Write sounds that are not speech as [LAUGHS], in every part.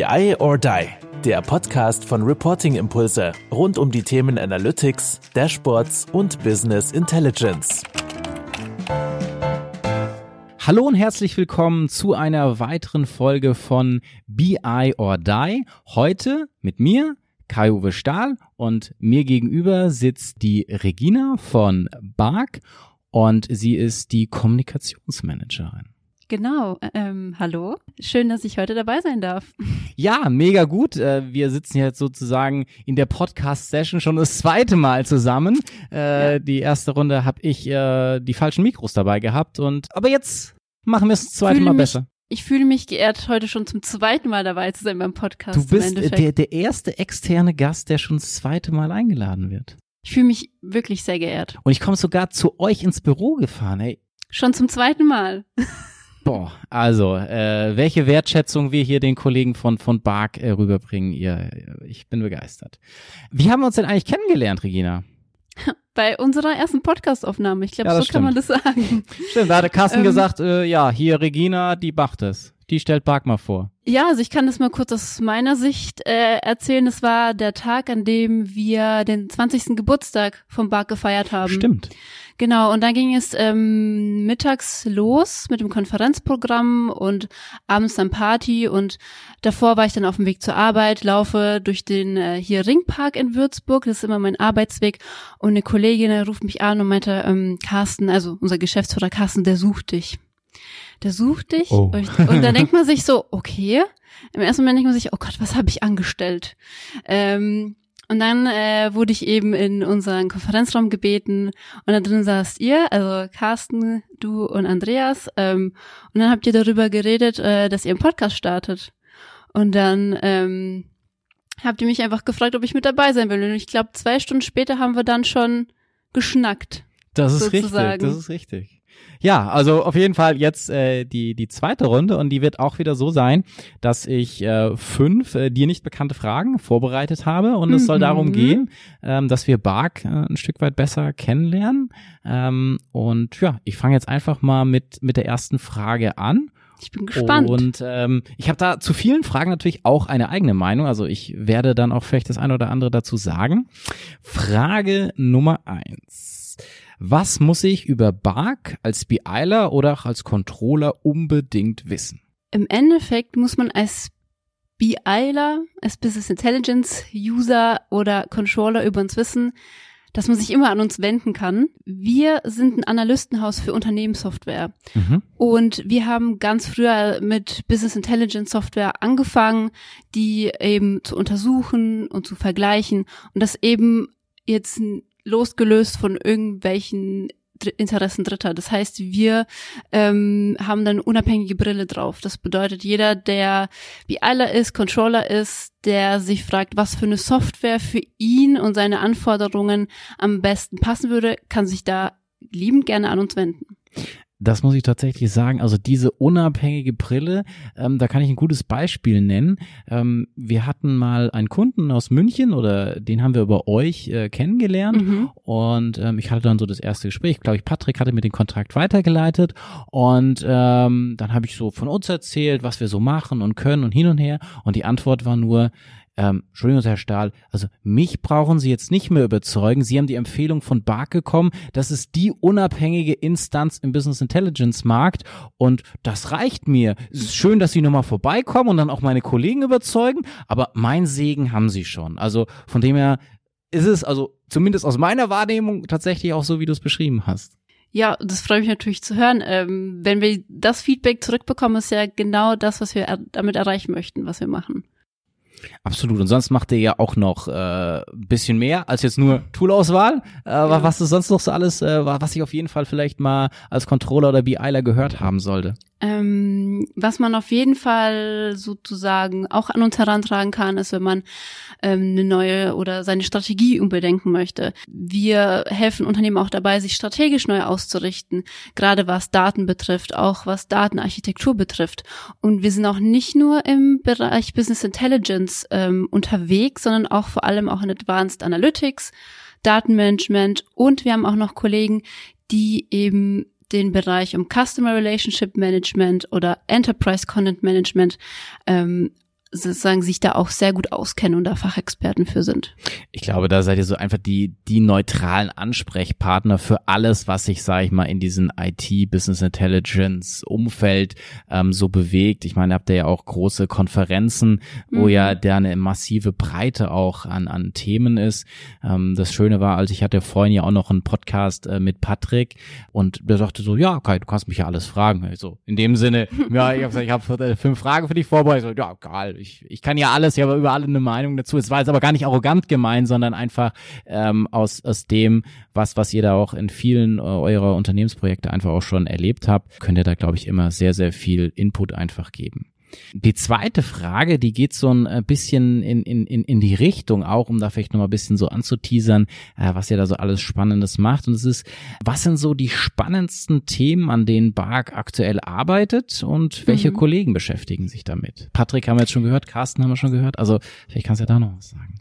BI or Die, der Podcast von Reporting Impulse rund um die Themen Analytics, Dashboards und Business Intelligence. Hallo und herzlich willkommen zu einer weiteren Folge von BI or Die. Heute mit mir, Kai-Uwe Stahl und mir gegenüber sitzt die Regina von Bark und sie ist die Kommunikationsmanagerin. Genau, ähm, hallo. Schön, dass ich heute dabei sein darf. Ja, mega gut. Äh, wir sitzen jetzt sozusagen in der Podcast-Session schon das zweite Mal zusammen. Äh, ja. Die erste Runde habe ich äh, die falschen Mikros dabei gehabt und aber jetzt machen wir es das zweite Mal mich, besser. Ich fühle mich geehrt, heute schon zum zweiten Mal dabei zu sein beim Podcast. Du bist der, der erste externe Gast, der schon das zweite Mal eingeladen wird. Ich fühle mich wirklich sehr geehrt. Und ich komme sogar zu euch ins Büro gefahren, ey. Schon zum zweiten Mal. [LAUGHS] Boah, also, äh, welche Wertschätzung wir hier den Kollegen von, von Bark äh, rüberbringen, ihr, ich bin begeistert. Wie haben wir uns denn eigentlich kennengelernt, Regina? [LAUGHS] Bei unserer ersten Podcastaufnahme, ich glaube, ja, so stimmt. kann man das sagen. Stimmt, da hatte Carsten ähm, gesagt, äh, ja, hier Regina, die macht es. Die stellt Bark mal vor. Ja, also ich kann das mal kurz aus meiner Sicht äh, erzählen. Es war der Tag, an dem wir den 20. Geburtstag vom Bark gefeiert haben. Stimmt. Genau, und dann ging es ähm, mittags los mit dem Konferenzprogramm und abends dann Party und davor war ich dann auf dem Weg zur Arbeit, laufe durch den äh, hier Ringpark in Würzburg, das ist immer mein Arbeitsweg und eine Kollegin ruft mich an und meinte, ähm, Carsten, also unser Geschäftsführer Carsten, der sucht dich. Der sucht dich oh. und, und dann [LAUGHS] denkt man sich so, okay, im ersten Moment denkt man sich, oh Gott, was habe ich angestellt? Ähm, und dann äh, wurde ich eben in unseren Konferenzraum gebeten und da drin saßt ihr, also Carsten, du und Andreas. Ähm, und dann habt ihr darüber geredet, äh, dass ihr einen Podcast startet. Und dann ähm, habt ihr mich einfach gefragt, ob ich mit dabei sein will. Und ich glaube, zwei Stunden später haben wir dann schon geschnackt. Das ist sozusagen. richtig, das ist richtig. Ja, also auf jeden Fall jetzt äh, die, die zweite Runde und die wird auch wieder so sein, dass ich äh, fünf äh, dir nicht bekannte Fragen vorbereitet habe und es mhm. soll darum gehen, ähm, dass wir Bark äh, ein Stück weit besser kennenlernen. Ähm, und ja, ich fange jetzt einfach mal mit, mit der ersten Frage an. Ich bin gespannt. Und ähm, ich habe da zu vielen Fragen natürlich auch eine eigene Meinung. Also ich werde dann auch vielleicht das eine oder andere dazu sagen. Frage Nummer eins. Was muss ich über Bark als BIler oder auch als Controller unbedingt wissen? Im Endeffekt muss man als BIler, als Business Intelligence User oder Controller über uns wissen, dass man sich immer an uns wenden kann. Wir sind ein Analystenhaus für Unternehmenssoftware. Mhm. Und wir haben ganz früher mit Business Intelligence Software angefangen, die eben zu untersuchen und zu vergleichen. Und das eben jetzt losgelöst von irgendwelchen Interessen Dritter. Das heißt, wir ähm, haben dann unabhängige Brille drauf. Das bedeutet, jeder, der BIler ist, Controller ist, der sich fragt, was für eine Software für ihn und seine Anforderungen am besten passen würde, kann sich da liebend gerne an uns wenden. Das muss ich tatsächlich sagen. Also diese unabhängige Brille, ähm, da kann ich ein gutes Beispiel nennen. Ähm, wir hatten mal einen Kunden aus München oder den haben wir über euch äh, kennengelernt mhm. und ähm, ich hatte dann so das erste Gespräch. Glaube ich, Patrick hatte mir den Kontrakt weitergeleitet und ähm, dann habe ich so von uns erzählt, was wir so machen und können und hin und her und die Antwort war nur, ähm, Entschuldigung, Herr Stahl, also mich brauchen Sie jetzt nicht mehr überzeugen. Sie haben die Empfehlung von Bark gekommen. Das ist die unabhängige Instanz im Business Intelligence Markt und das reicht mir. Es ist schön, dass Sie nochmal vorbeikommen und dann auch meine Kollegen überzeugen, aber mein Segen haben Sie schon. Also von dem her ist es also zumindest aus meiner Wahrnehmung tatsächlich auch so, wie du es beschrieben hast. Ja, das freut mich natürlich zu hören. Ähm, wenn wir das Feedback zurückbekommen, ist ja genau das, was wir er damit erreichen möchten, was wir machen. Absolut. Und sonst macht ihr ja auch noch äh, bisschen mehr als jetzt nur Toolauswahl. Äh, ja. Was ist sonst noch so alles, äh, was ich auf jeden Fall vielleicht mal als Controller oder BIler gehört haben sollte? Ähm, was man auf jeden Fall sozusagen auch an uns herantragen kann, ist, wenn man ähm, eine neue oder seine Strategie umbedenken möchte. Wir helfen Unternehmen auch dabei, sich strategisch neu auszurichten, gerade was Daten betrifft, auch was Datenarchitektur betrifft. Und wir sind auch nicht nur im Bereich Business Intelligence ähm, unterwegs, sondern auch vor allem auch in Advanced Analytics, Datenmanagement. Und wir haben auch noch Kollegen, die eben den Bereich um Customer Relationship Management oder Enterprise Content Management ähm, sozusagen sich da auch sehr gut auskennen und da Fachexperten für sind. Ich glaube, da seid ihr so einfach die, die neutralen Ansprechpartner für alles, was sich, sage ich mal, in diesem IT, Business Intelligence Umfeld ähm, so bewegt. Ich meine, habt ihr ja auch große Konferenzen, wo mhm. ja da eine massive Breite auch an, an Themen ist. Ähm, das Schöne war, als ich hatte vorhin ja auch noch einen Podcast äh, mit Patrick und der sagte so, ja, Kai, du kannst mich ja alles fragen. Also in dem Sinne, [LAUGHS] ja, ich habe ich habe fünf Fragen für dich vorbereitet. Ja, geil, ich, ich kann ja alles, ich habe über alle eine Meinung dazu. Es war jetzt aber gar nicht arrogant gemeint, sondern einfach ähm, aus, aus dem, was, was ihr da auch in vielen äh, eurer Unternehmensprojekte einfach auch schon erlebt habt, könnt ihr da, glaube ich, immer sehr, sehr viel Input einfach geben. Die zweite Frage, die geht so ein äh, bisschen in, in, in, in die Richtung auch, um da vielleicht nochmal ein bisschen so anzuteasern, äh, was ihr da so alles Spannendes macht. Und es ist, was sind so die spannendsten Themen, an denen Bark aktuell arbeitet und welche mhm. Kollegen beschäftigen sich damit? Patrick haben wir jetzt schon gehört, Carsten haben wir schon gehört. Also vielleicht kannst du ja da noch was sagen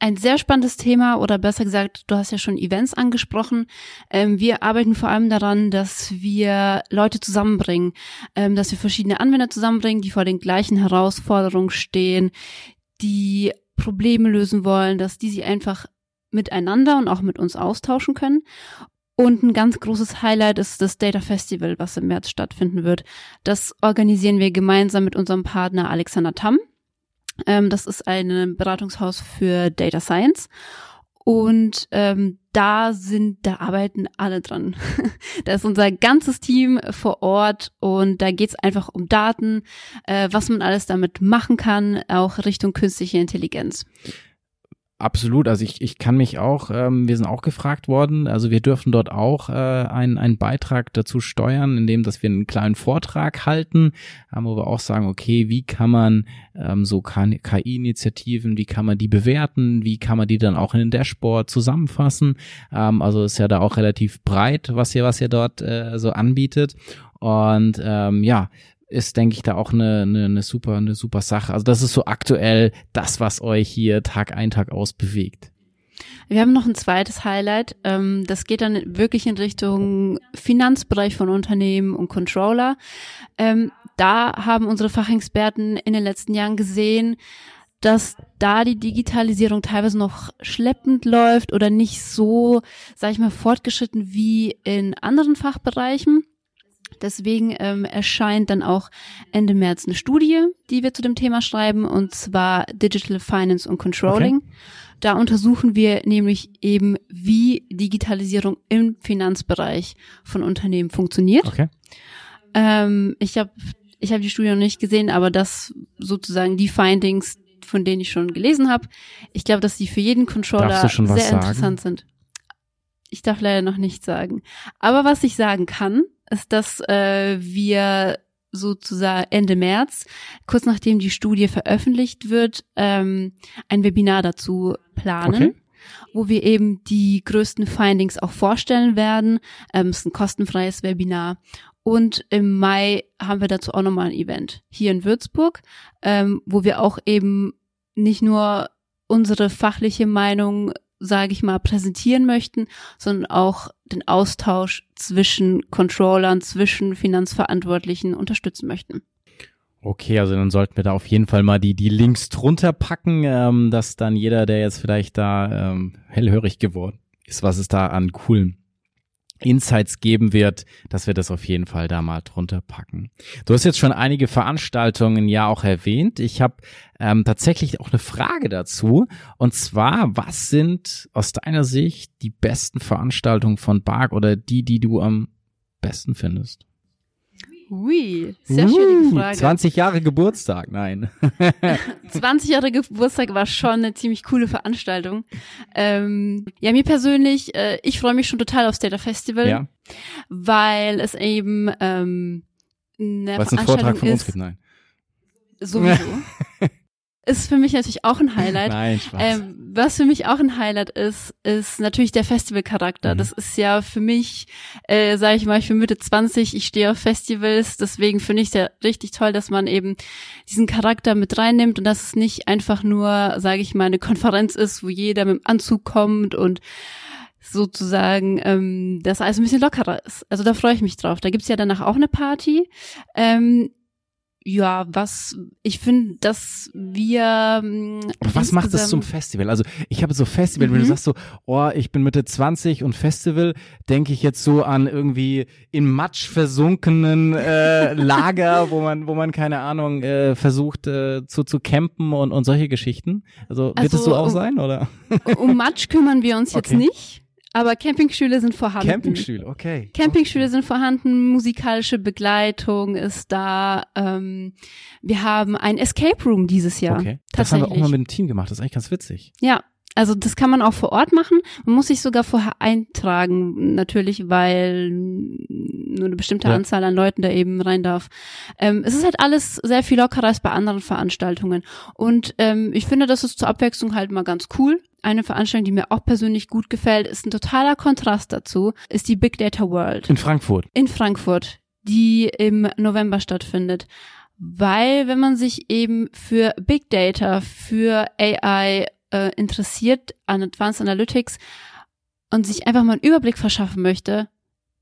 ein sehr spannendes Thema oder besser gesagt, du hast ja schon Events angesprochen. Ähm, wir arbeiten vor allem daran, dass wir Leute zusammenbringen, ähm, dass wir verschiedene Anwender zusammenbringen, die vor den gleichen Herausforderungen stehen, die Probleme lösen wollen, dass die sich einfach miteinander und auch mit uns austauschen können. Und ein ganz großes Highlight ist das Data Festival, was im März stattfinden wird. Das organisieren wir gemeinsam mit unserem Partner Alexander Tamm. Ähm, das ist ein Beratungshaus für Data Science. Und ähm, da sind, da arbeiten alle dran. [LAUGHS] da ist unser ganzes Team vor Ort und da geht's einfach um Daten, äh, was man alles damit machen kann, auch Richtung künstliche Intelligenz. Absolut, also ich, ich kann mich auch, ähm, wir sind auch gefragt worden, also wir dürfen dort auch äh, einen, einen Beitrag dazu steuern, indem dass wir einen kleinen Vortrag halten, ähm, wo wir auch sagen, okay, wie kann man ähm, so KI-Initiativen, wie kann man die bewerten, wie kann man die dann auch in den Dashboard zusammenfassen, ähm, also ist ja da auch relativ breit, was ihr, was ihr dort äh, so anbietet. Und ähm, ja, ist, denke ich, da auch eine, eine, eine super, eine super Sache. Also das ist so aktuell das, was euch hier Tag ein, Tag aus bewegt. Wir haben noch ein zweites Highlight. Ähm, das geht dann wirklich in Richtung Finanzbereich von Unternehmen und Controller. Ähm, da haben unsere Fachexperten in den letzten Jahren gesehen, dass da die Digitalisierung teilweise noch schleppend läuft oder nicht so, sag ich mal, fortgeschritten wie in anderen Fachbereichen. Deswegen ähm, erscheint dann auch Ende März eine Studie, die wir zu dem Thema schreiben, und zwar Digital Finance und Controlling. Okay. Da untersuchen wir nämlich eben, wie Digitalisierung im Finanzbereich von Unternehmen funktioniert. Okay. Ähm, ich habe ich hab die Studie noch nicht gesehen, aber das sozusagen die Findings, von denen ich schon gelesen habe. Ich glaube, dass die für jeden Controller sehr sagen? interessant sind. Ich darf leider noch nicht sagen. Aber was ich sagen kann, ist, dass äh, wir sozusagen Ende März, kurz nachdem die Studie veröffentlicht wird, ähm, ein Webinar dazu planen. Okay. wo wir eben die größten Findings auch vorstellen werden. Ähm, es ist ein kostenfreies Webinar. Und im Mai haben wir dazu auch nochmal ein Event hier in Würzburg, ähm, wo wir auch eben nicht nur unsere fachliche Meinung sage ich mal, präsentieren möchten, sondern auch den Austausch zwischen Controllern, zwischen Finanzverantwortlichen unterstützen möchten. Okay, also dann sollten wir da auf jeden Fall mal die, die Links drunter packen, ähm, dass dann jeder, der jetzt vielleicht da ähm, hellhörig geworden ist, was es da an coolen Insights geben wird, dass wir das auf jeden Fall da mal drunter packen. Du hast jetzt schon einige Veranstaltungen ja auch erwähnt. Ich habe ähm, tatsächlich auch eine Frage dazu. Und zwar, was sind aus deiner Sicht die besten Veranstaltungen von BARC oder die, die du am besten findest? Ui, sehr uh, schöne Frage. 20 Jahre Geburtstag, nein. [LAUGHS] 20 Jahre Geburtstag war schon eine ziemlich coole Veranstaltung. Ähm, ja, mir persönlich, äh, ich freue mich schon total aufs Data Festival, ja. weil es eben ähm, eine Was ein Vortrag von uns gibt, nein. Sowieso. [LAUGHS] ist für mich natürlich auch ein Highlight. Nein, Spaß. Ähm, was für mich auch ein Highlight ist, ist natürlich der Festivalcharakter. Mhm. Das ist ja für mich, äh, sage ich mal, ich bin Mitte 20, ich stehe auf Festivals, deswegen finde ich es ja richtig toll, dass man eben diesen Charakter mit reinnimmt und dass es nicht einfach nur, sage ich mal, eine Konferenz ist, wo jeder mit dem Anzug kommt und sozusagen, ähm, dass alles ein bisschen lockerer ist. Also da freue ich mich drauf. Da gibt's ja danach auch eine Party. Ähm, ja, was ich finde, dass wir. Was macht es zum Festival? Also ich habe so Festival, wenn du Mhm. sagst so, oh, ich bin Mitte 20 und Festival, denke ich jetzt so an irgendwie in Matsch versunkenen äh, [LAUGHS] Lager, wo man, wo man keine Ahnung äh, versucht äh, zu zu campen und und solche Geschichten. Also, wird es Also, so auch um- sein oder? Um Matsch kümmern wir uns jetzt Okay. nicht, aber Campingstühle sind vorhanden. Campingstuhl, okay. Campingstühle sind vorhanden, musikalische Begleitung ist da. Ähm, wir haben ein Escape Room dieses Jahr. Okay. Das haben wir Tatsächlich. auch mal mit dem Team gemacht. Das ist eigentlich ganz witzig. Ja, also das kann man auch vor Ort machen. Man muss sich sogar vorher eintragen, natürlich, weil nur eine bestimmte Ja. Anzahl an Leuten da eben rein darf. Ähm, es ist halt alles sehr viel lockerer als bei anderen Veranstaltungen. Und ähm, ich finde, das ist zur Abwechslung halt mal ganz cool. Eine Veranstaltung, die mir auch persönlich gut gefällt, ist ein totaler Kontrast dazu, ist die Big Data World In Frankfurt. in Frankfurt, die im November stattfindet. Weil wenn man sich eben für Big Data, für AI äh, interessiert, an Advanced Analytics und sich einfach mal einen Überblick verschaffen möchte,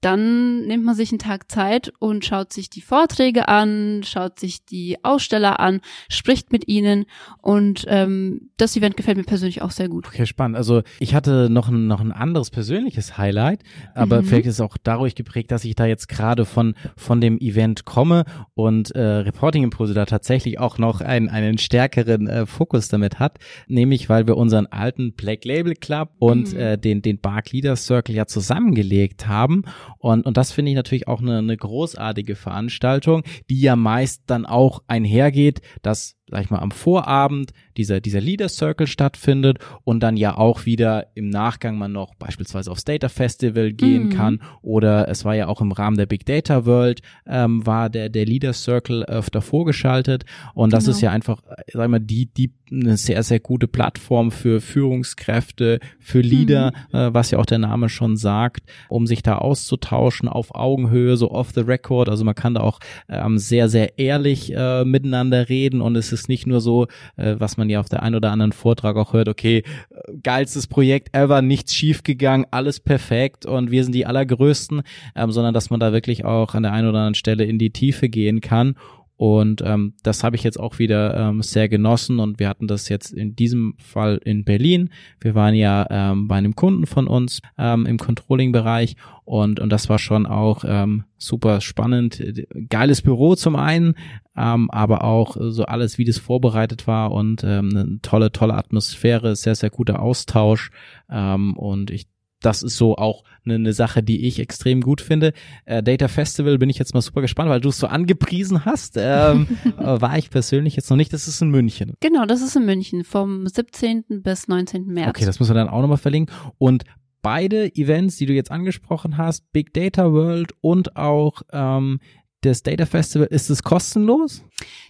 dann nimmt man sich einen Tag Zeit und schaut sich die Vorträge an, schaut sich die Aussteller an, spricht mit ihnen und ähm, das Event gefällt mir persönlich auch sehr gut. Okay, spannend. Also ich hatte noch ein, noch ein anderes persönliches Highlight, aber Mhm. vielleicht ist es auch dadurch geprägt, dass ich da jetzt gerade von, von dem Event komme und äh, Reporting Impulse da tatsächlich auch noch einen, einen stärkeren äh, Fokus damit hat, nämlich weil wir unseren alten Black Label Club und Mhm. äh, den, den Bark Leader Circle ja zusammengelegt haben und, und das finde ich natürlich auch eine, eine großartige Veranstaltung, die ja meist dann auch einhergeht, dass sag ich mal, am Vorabend dieser, dieser Leader Circle stattfindet und dann ja auch wieder im Nachgang man noch beispielsweise aufs Data Festival gehen Mhm. kann oder es war ja auch im Rahmen der Big Data World ähm, war der, der Leader Circle öfter vorgeschaltet und das Genau. ist ja einfach, sag ich mal, die, die eine sehr, sehr gute Plattform für Führungskräfte, für Leader, äh, was ja auch der Name schon sagt, um sich da auszutauschen auf Augenhöhe, so off the record. Also man kann da auch ähm, sehr, sehr ehrlich äh, miteinander reden und es ist nicht nur so, äh, was man ja auf der einen oder anderen Vortrag auch hört, okay, äh, geilstes Projekt ever, nichts schiefgegangen, alles perfekt und wir sind die allergrößten, ähm, sondern dass man da wirklich auch an der einen oder anderen Stelle in die Tiefe gehen kann. Und ähm, das habe ich jetzt auch wieder ähm, sehr genossen und wir hatten das jetzt in diesem Fall in Berlin. Wir waren ja ähm, bei einem Kunden von uns ähm, im Controlling-Bereich und, und das war schon auch ähm, super spannend. Geiles Büro zum einen, ähm, aber auch so alles, wie das vorbereitet war und ähm, eine tolle, tolle Atmosphäre, sehr, sehr guter Austausch ähm, und ich das ist so auch eine, eine Sache, die ich extrem gut finde. Äh, Data Festival bin ich jetzt mal super gespannt, weil du es so angepriesen hast. Ähm, [LAUGHS] äh, war ich persönlich jetzt noch nicht. Das ist in München. Genau, das ist in München vom 17. bis 19. März. Okay, das müssen wir dann auch nochmal verlinken. Und beide Events, die du jetzt angesprochen hast, Big Data World und auch ähm, das Data Festival, ist es kostenlos?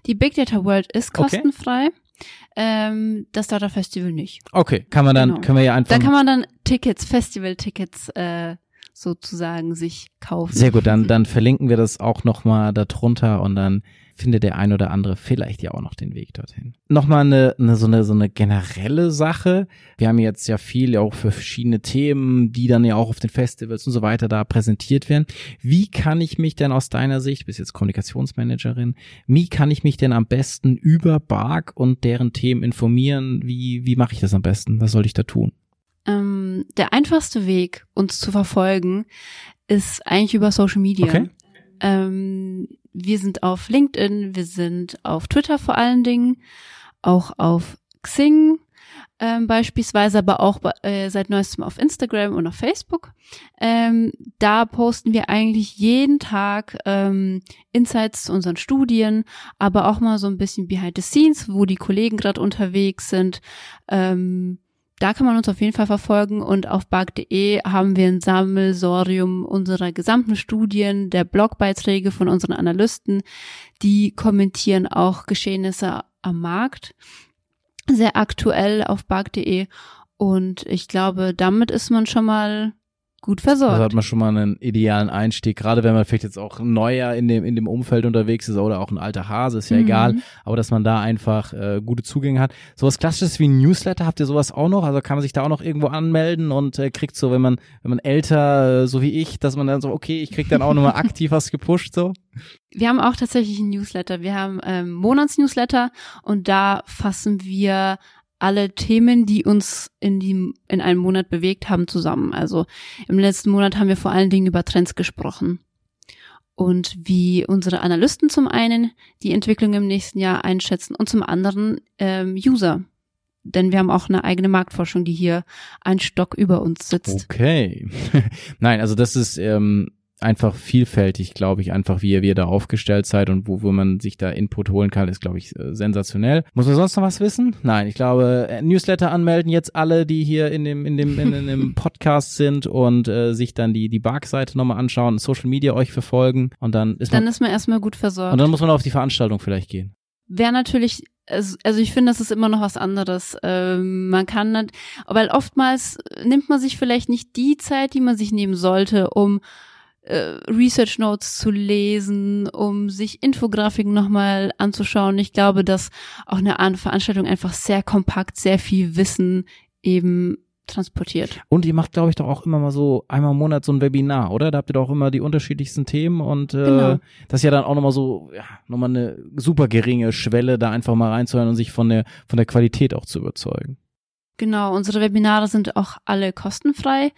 Die Big Data World ist Okay. Ähm, das Data Festival nicht. Okay, kann man dann, Genau. können wir ja einfach. Da kann man dann Tickets, Festival-Tickets äh, sozusagen sich kaufen. Sehr gut, dann, dann verlinken wir das auch nochmal darunter und dann findet der ein oder andere vielleicht ja auch noch den Weg dorthin. Nochmal eine, eine, so eine, so eine generelle Sache. Wir haben jetzt ja viel ja auch für verschiedene Themen, die dann ja auch auf den Festivals und so weiter da präsentiert werden. Wie kann ich mich denn aus deiner Sicht, du bist jetzt Kommunikationsmanagerin, wie kann ich mich denn am besten über Bark und deren Themen informieren? Wie, wie mache ich das am besten? Was soll ich da tun? Ähm, der einfachste Weg, uns zu verfolgen, ist eigentlich über Social Media. Okay. Ähm, wir sind auf LinkedIn, wir sind auf Twitter vor allen Dingen, auch auf Xing ähm, beispielsweise, aber auch äh, seit neuestem auf Instagram und auf Facebook. Ähm, da posten wir eigentlich jeden Tag ähm, Insights zu unseren Studien, aber auch mal so ein bisschen behind the scenes, wo die Kollegen gerade unterwegs sind. Ähm, da kann man uns auf jeden Fall verfolgen und auf bug.de haben wir ein Sammelsorium unserer gesamten Studien, der Blogbeiträge von unseren Analysten, die kommentieren auch Geschehnisse am Markt, sehr aktuell auf bug.de und ich glaube, damit ist man schon mal gut versorgt. Also hat man schon mal einen idealen Einstieg, gerade wenn man vielleicht jetzt auch neuer in dem, in dem Umfeld unterwegs ist oder auch ein alter Hase, ist ja Mhm. egal, aber dass man da einfach äh, gute Zugänge hat. Sowas klassisches wie ein Newsletter, habt ihr sowas auch noch? Also kann man sich da auch noch irgendwo anmelden und äh, kriegt so, wenn man, wenn man älter, äh, so wie ich, dass man dann so, okay, ich krieg dann auch nochmal [LAUGHS] aktiv was gepusht, so. Wir haben auch tatsächlich einen Newsletter. Wir haben ähm, Monatsnewsletter und da fassen wir alle Themen, die uns in, die, in einem Monat bewegt haben, zusammen. Also im letzten Monat haben wir vor allen Dingen über Trends gesprochen und wie unsere Analysten zum einen die Entwicklung im nächsten Jahr einschätzen und zum anderen ähm, User. Denn wir haben auch eine eigene Marktforschung, die hier ein Stock über uns sitzt. Okay. [LAUGHS] Nein, also das ist ähm, einfach vielfältig, glaube ich, einfach wie ihr, wie ihr da aufgestellt seid und wo, wo man sich da Input holen kann, ist, glaube ich, äh, sensationell. Muss man sonst noch was wissen? Nein, ich glaube, äh, Newsletter anmelden jetzt alle, die hier in dem, in dem, in, in dem [LAUGHS] Podcast sind und äh, sich dann die, die Bark-Seite nochmal anschauen, Social Media euch verfolgen und dann ist man, Dann ist man erstmal gut versorgt. und dann muss man auf die Veranstaltung vielleicht gehen. wäre natürlich, also also ich finde, das ist immer noch was anderes. Ähm, man kann, nicht, weil oftmals nimmt man sich vielleicht nicht die Zeit, die man sich nehmen sollte, um äh, Research Notes zu lesen, um sich Infografiken nochmal anzuschauen. Ich glaube, dass auch eine An- Veranstaltung einfach sehr kompakt, sehr viel Wissen eben transportiert. Und ihr macht, glaube ich, doch auch immer mal so einmal im Monat so ein Webinar, oder? Da habt ihr doch auch immer die unterschiedlichsten Themen und äh, Genau. das ist ja dann auch nochmal so, ja, nochmal eine super geringe Schwelle, da einfach mal reinzuhören und sich von der, von der Qualität auch zu überzeugen. Genau, unsere Webinare sind auch alle kostenfrei.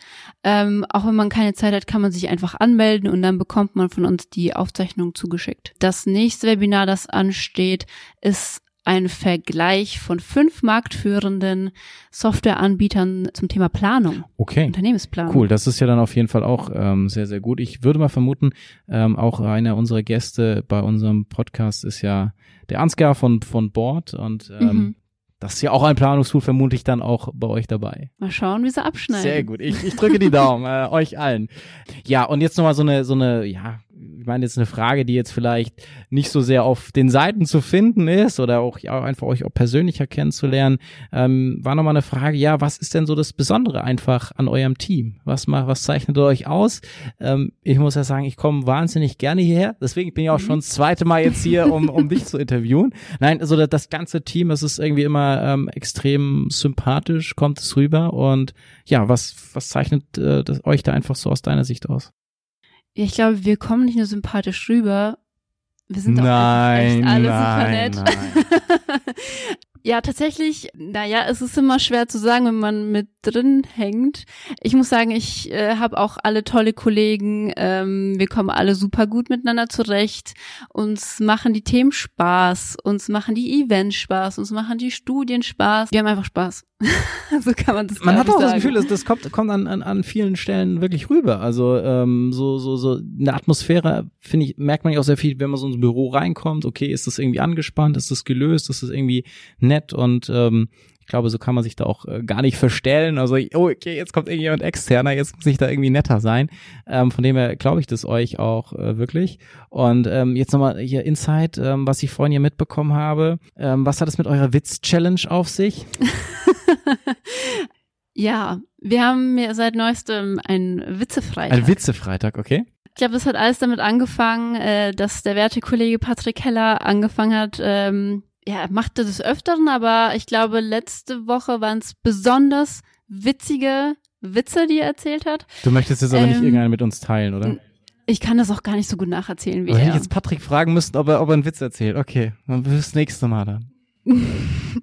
Ähm, auch wenn man keine Zeit hat, kann man sich einfach anmelden und dann bekommt man von uns die Aufzeichnung zugeschickt. Das nächste Webinar, das ansteht, ist ein Vergleich von fünf marktführenden Softwareanbietern zum Thema Planung, Okay. Unternehmensplanung. Cool, das ist ja dann auf jeden Fall auch ähm, sehr, sehr gut. Ich würde mal vermuten, ähm, auch einer unserer Gäste bei unserem Podcast ist ja der Ansgar von, von Bord und ähm, Mhm. Das ist ja auch ein Planungstool vermutlich dann auch bei euch dabei. Mal schauen, wie sie abschneiden. Sehr gut. Ich, ich drücke die Daumen, äh, euch allen. Ja, und jetzt nochmal so eine, so eine, ja, ich meine jetzt eine Frage, die jetzt vielleicht nicht so sehr auf den Seiten zu finden ist oder auch ja, einfach euch auch persönlicher kennenzulernen, ähm, war nochmal eine Frage, ja, was ist denn so das Besondere einfach an eurem Team? Was macht, was zeichnet euch aus? Ähm, ich muss ja sagen, ich komme wahnsinnig gerne hierher, deswegen bin ich auch schon das zweite Mal jetzt hier, um, um dich zu interviewen. Nein, also das, das ganze Team, es ist irgendwie immer ähm, extrem sympathisch, kommt es rüber und ja, was, was zeichnet äh, das, euch da einfach so aus deiner Sicht aus? Ja, ich glaube, wir kommen nicht nur sympathisch rüber, wir sind auch einfach echt alle super nett. [LAUGHS] Ja, tatsächlich, naja, es ist immer schwer zu sagen, wenn man mit drin hängt. Ich muss sagen, ich äh, habe auch alle tolle Kollegen. Ähm, wir kommen alle super gut miteinander zurecht. Uns machen die Themen Spaß, uns machen die Events Spaß, uns machen die Studien Spaß. Wir haben einfach Spaß. [LAUGHS] so kann man das Man hat auch das sagen. Gefühl, das, das kommt, kommt an, an, an vielen Stellen wirklich rüber. Also ähm, so, so, so eine Atmosphäre, finde ich, merkt man ja auch sehr viel, wenn man so ins Büro reinkommt, okay, ist das irgendwie angespannt, ist das gelöst, ist das irgendwie nett und ähm, ich glaube, so kann man sich da auch äh, gar nicht verstellen. Also, oh, okay, jetzt kommt irgendjemand externer, jetzt muss ich da irgendwie netter sein. Ähm, von dem her glaube ich das euch auch äh, wirklich. Und ähm, jetzt nochmal hier Insight, ähm, was ich vorhin hier mitbekommen habe. Ähm, was hat es mit eurer Witz-Challenge auf sich? [LAUGHS] Ja, wir haben mir seit neuestem einen Witzefreitag. Ein Witzefreitag, okay? Ich glaube, das hat alles damit angefangen, äh, dass der werte Kollege Patrick Heller angefangen hat. Ähm, ja, er machte das öfteren, aber ich glaube, letzte Woche waren es besonders witzige Witze, die er erzählt hat. Du möchtest jetzt aber nicht Ähm, irgendeinen mit uns teilen, oder? Ich kann das auch gar nicht so gut nacherzählen wie hätte er. ich jetzt Patrick fragen müssen, ob er, ob er einen Witz erzählt. Okay, dann fürs nächste Mal dann. [LAUGHS]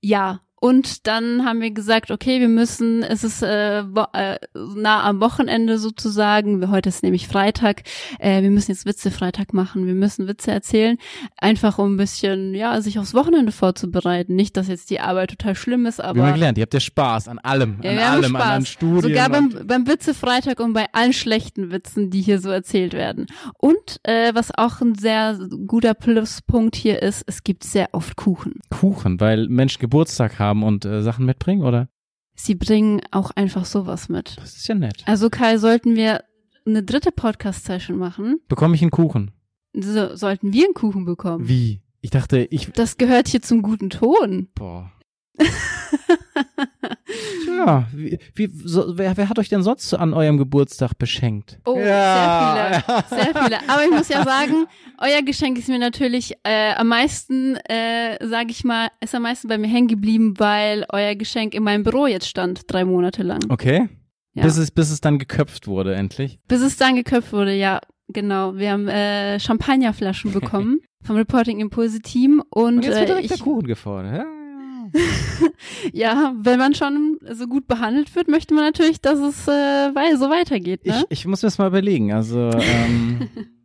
ja, und dann haben wir gesagt, okay, wir müssen, es ist äh, äh, nah am Wochenende sozusagen, heute ist nämlich Freitag, äh, wir müssen jetzt Witze Freitag machen, wir müssen Witze erzählen, einfach um ein bisschen, ja, sich aufs Wochenende vorzubereiten. Nicht, dass jetzt die Arbeit total schlimm ist, Wir haben ja aber gelernt, ihr habt ja Spaß an allem, Ja, an haben allem, an, an Spaß. Studien. sogar beim, beim Witze Freitag und bei allen schlechten Witzen, die hier so erzählt werden. Und äh, was auch ein sehr guter Pluspunkt hier ist, es gibt sehr oft Kuchen. Kuchen, weil Menschen Geburtstag haben und äh, Sachen mitbringen, oder? Sie bringen auch einfach sowas mit. Das ist ja nett. Also Kai, sollten wir eine dritte Podcast-Session machen, Bekomme ich einen Kuchen? so, sollten wir einen Kuchen bekommen. Wie? Ich dachte, ich. Das gehört hier zum guten Ton. Boah. [LAUGHS] [LAUGHS] Ja, wie, wie, so, wer, wer hat euch denn sonst an eurem Geburtstag beschenkt? Oh, Ja. sehr viele, sehr viele. Aber ich muss ja sagen, [LAUGHS] euer Geschenk ist mir natürlich äh, am meisten, äh, sage ich mal, ist am meisten bei mir hängen geblieben, weil euer Geschenk in meinem Büro jetzt stand, drei Monate lang. Okay. Ja. Bis, es, bis es dann geköpft wurde, endlich. Bis es dann geköpft wurde, ja, genau. Wir haben äh, Champagnerflaschen bekommen [LAUGHS] vom Reporting Impulse Team und, Und jetzt wird äh, direkt der ich, Kuchen gefordert. Ja, [LAUGHS] ja, wenn man schon so gut behandelt wird, möchte man natürlich, dass es äh, so weitergeht. Ne? Ich, ich muss mir das mal überlegen. Also, ähm, [LAUGHS]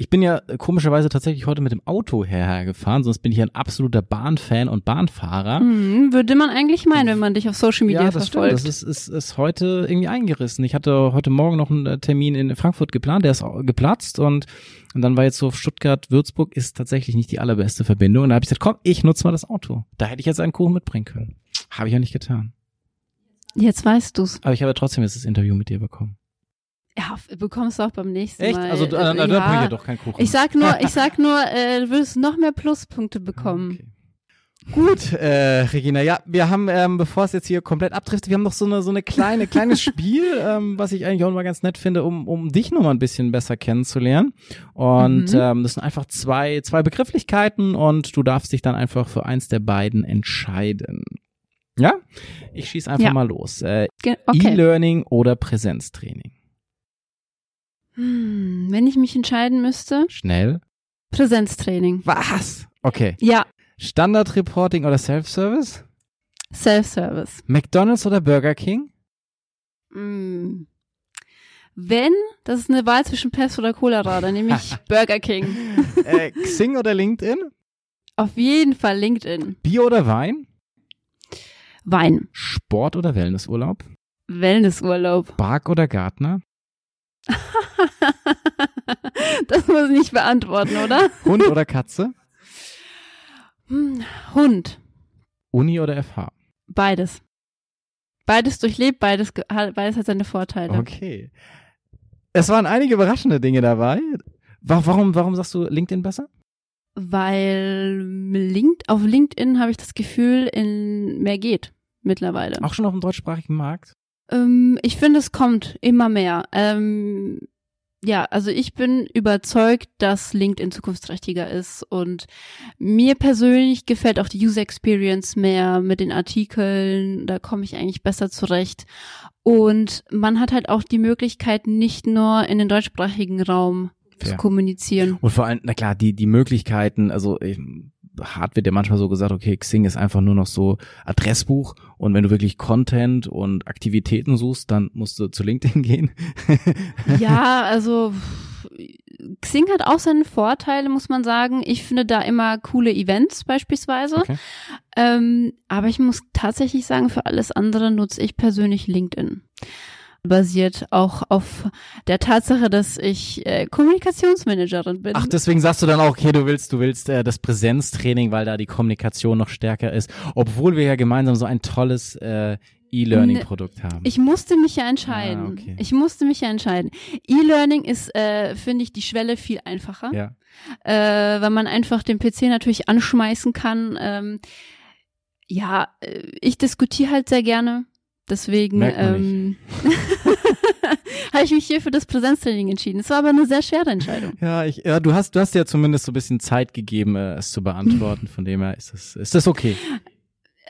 ich bin ja komischerweise tatsächlich heute mit dem Auto herher gefahren, sonst bin ich ein absoluter Bahnfan und Bahnfahrer. Hm, würde man eigentlich meinen, wenn man dich auf Social Media ja, das verfolgt. stimmt. Das ist, ist, ist heute irgendwie eingerissen. Ich hatte heute Morgen noch einen äh, Termin in Frankfurt geplant, der ist geplatzt und, und dann war jetzt so Stuttgart-Würzburg ist tatsächlich nicht die allerbeste Verbindung. Und da habe ich gesagt, komm, ich nutze mal das Auto. Da hätte ich jetzt einen Kuchen mitbringen können. Habe ich ja nicht getan. Jetzt weißt du's. Aber ich habe trotzdem jetzt das Interview mit dir bekommen. Ja, bekommst du auch beim nächsten Echt? Mal. Also äh, Äh, da, da bringe ich ja. doch keinen Kuchen. Ich sag nur, [LAUGHS] ich sag nur, äh, du würdest noch mehr Pluspunkte bekommen. Okay. Gut, äh, Regina, ja, wir haben, ähm, bevor es jetzt hier komplett abtrifft, wir haben noch so eine so eine kleine kleines [LAUGHS] Spiel, ähm, was ich eigentlich auch mal ganz nett finde, um um dich noch mal ein bisschen besser kennenzulernen. Und Mhm. ähm, das sind einfach zwei zwei Begrifflichkeiten und du darfst dich dann einfach für eins der beiden entscheiden. Ja, ich schieß einfach Ja. mal los. Äh, okay. E-Learning oder Präsenztraining? Hm, wenn ich mich entscheiden müsste, Schnell. Präsenztraining. Was? Okay. Ja, Standard-Reporting oder Self-Service? Self-Service. McDonald's oder Burger King? Hm. Wenn, das ist eine Wahl zwischen Pest oder Cholera, dann nehme ich [LAUGHS] Burger King. äh, Xing oder LinkedIn? Auf jeden Fall LinkedIn. Bier oder Wein? Wein. Sport oder Wellnessurlaub? Wellnessurlaub. Bark oder Gartner? [LAUGHS] das muss ich nicht beantworten, oder? Hund oder Katze? Hm, Hund. Uni oder FH? Beides. Beides durchlebt, beides, beides hat seine Vorteile. Okay. Es waren einige überraschende Dinge dabei. Wa- Warum, warum sagst du LinkedIn besser? Weil Link, auf LinkedIn habe ich das Gefühl, in mehr geht mittlerweile. Auch schon auf dem deutschsprachigen Markt? Ähm, ich finde, es kommt immer mehr. Ähm, ja, also ich bin überzeugt, dass LinkedIn zukunftsträchtiger ist und mir persönlich gefällt auch die User Experience mehr mit den Artikeln, da komme ich eigentlich besser zurecht. Und man hat halt auch die Möglichkeit, nicht nur in den deutschsprachigen Raum zu Fair. kommunizieren. Und vor allem, na klar, die, die Möglichkeiten, also hart wird ja manchmal so gesagt, okay, Xing ist einfach nur noch so Adressbuch und wenn du wirklich Content und Aktivitäten suchst, dann musst du zu LinkedIn [LAUGHS] gehen. Ja, also Xing hat auch seine Vorteile, muss man sagen. Ich finde da immer coole Events beispielsweise. Okay. Ähm, aber ich muss tatsächlich sagen, für alles andere nutze ich persönlich LinkedIn. Basiert auch auf der Tatsache, dass ich äh, Kommunikationsmanagerin bin. Ach, deswegen sagst du dann auch, okay, du willst, du willst äh, das Präsenztraining, weil da die Kommunikation noch stärker ist, obwohl wir ja gemeinsam so ein tolles äh, E-Learning-Produkt haben. Ich musste mich ja entscheiden. Ah, okay. Ich musste mich ja entscheiden. E-Learning ist, äh, finde ich, die Schwelle viel einfacher. ja. äh, weil man einfach den PC natürlich anschmeißen kann. Ähm, ja, äh, ich diskutiere halt sehr gerne. Deswegen ähm, [LAUGHS] habe ich mich hier für das Präsenztraining entschieden. Es war aber eine sehr schwere Entscheidung. Ja, ich, ja, du hast, du hast ja zumindest so ein bisschen Zeit gegeben, äh, es zu beantworten. [LAUGHS] Von dem her ist das, ist das okay.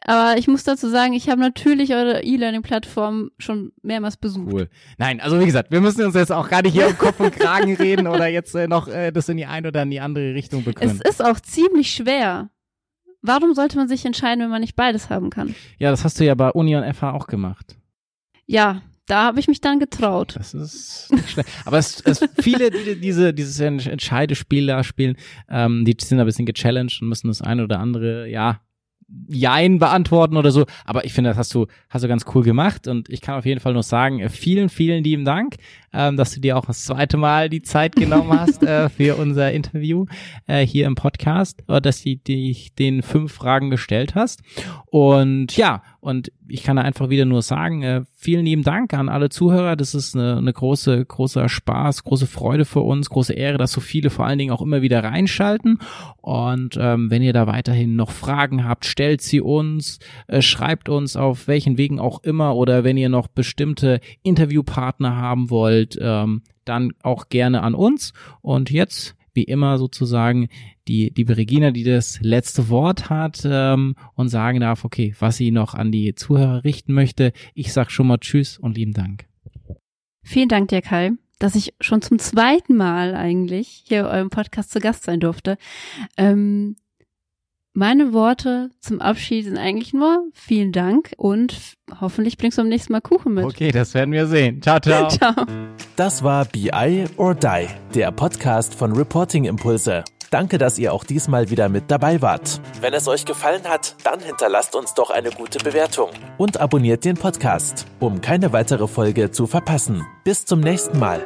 Aber ich muss dazu sagen, ich habe natürlich eure E-Learning-Plattform schon mehrmals besucht. Cool. Nein, also wie gesagt, wir müssen uns jetzt auch nicht hier um Kopf und Kragen [LAUGHS] reden oder jetzt äh, noch äh, das in die eine oder in die andere Richtung Es begründen. ist auch ziemlich schwer. Warum sollte man sich entscheiden, wenn man nicht beides haben kann? Ja, das hast du ja bei Uni und FH auch gemacht. Ja, da habe ich mich dann getraut. Das ist nicht schlecht. Aber es, es viele, die diese dieses Entscheidespiel da spielen, ähm, die sind ein bisschen gechallenged und müssen das eine oder andere, ja, Jein beantworten oder so. Aber ich finde, das hast du, hast du ganz cool gemacht und ich kann auf jeden Fall nur sagen, äh, vielen, vielen lieben Dank. ähm, dass du dir auch das zweite Mal die Zeit genommen hast [LAUGHS] äh, für unser Interview äh, hier im Podcast, äh, dass du dich den fünf Fragen gestellt hast. Und ja, und ich kann einfach wieder nur sagen, äh, vielen lieben Dank an alle Zuhörer. Das ist eine, eine große, großer Spaß, große Freude für uns, große Ehre, dass so viele vor allen Dingen auch immer wieder reinschalten. Und ähm, wenn ihr da weiterhin noch Fragen habt, stellt sie uns, äh, schreibt uns auf welchen Wegen auch immer oder wenn ihr noch bestimmte Interviewpartner haben wollt, ähm, dann auch gerne an uns. Und jetzt wie immer sozusagen die liebe Regina, die das letzte Wort hat ähm, und sagen darf, okay, was sie noch an die Zuhörer richten möchte. Ich sag schon mal Tschüss und lieben Dank. Vielen Dank dir, Kai, dass ich schon zum zweiten Mal eigentlich hier eurem Podcast zu Gast sein durfte. Ähm, meine Worte zum Abschied sind eigentlich nur vielen Dank und hoffentlich bringst du beim nächsten Mal Kuchen mit. Okay, das werden wir sehen. Ciao, ciao. [LAUGHS] ciao. Das war BI or Die, der Podcast von Reporting Impulse. Danke, dass ihr auch diesmal wieder mit dabei wart. Wenn es euch gefallen hat, dann hinterlasst uns doch eine gute Bewertung und abonniert den Podcast, um keine weitere Folge zu verpassen. Bis zum nächsten Mal.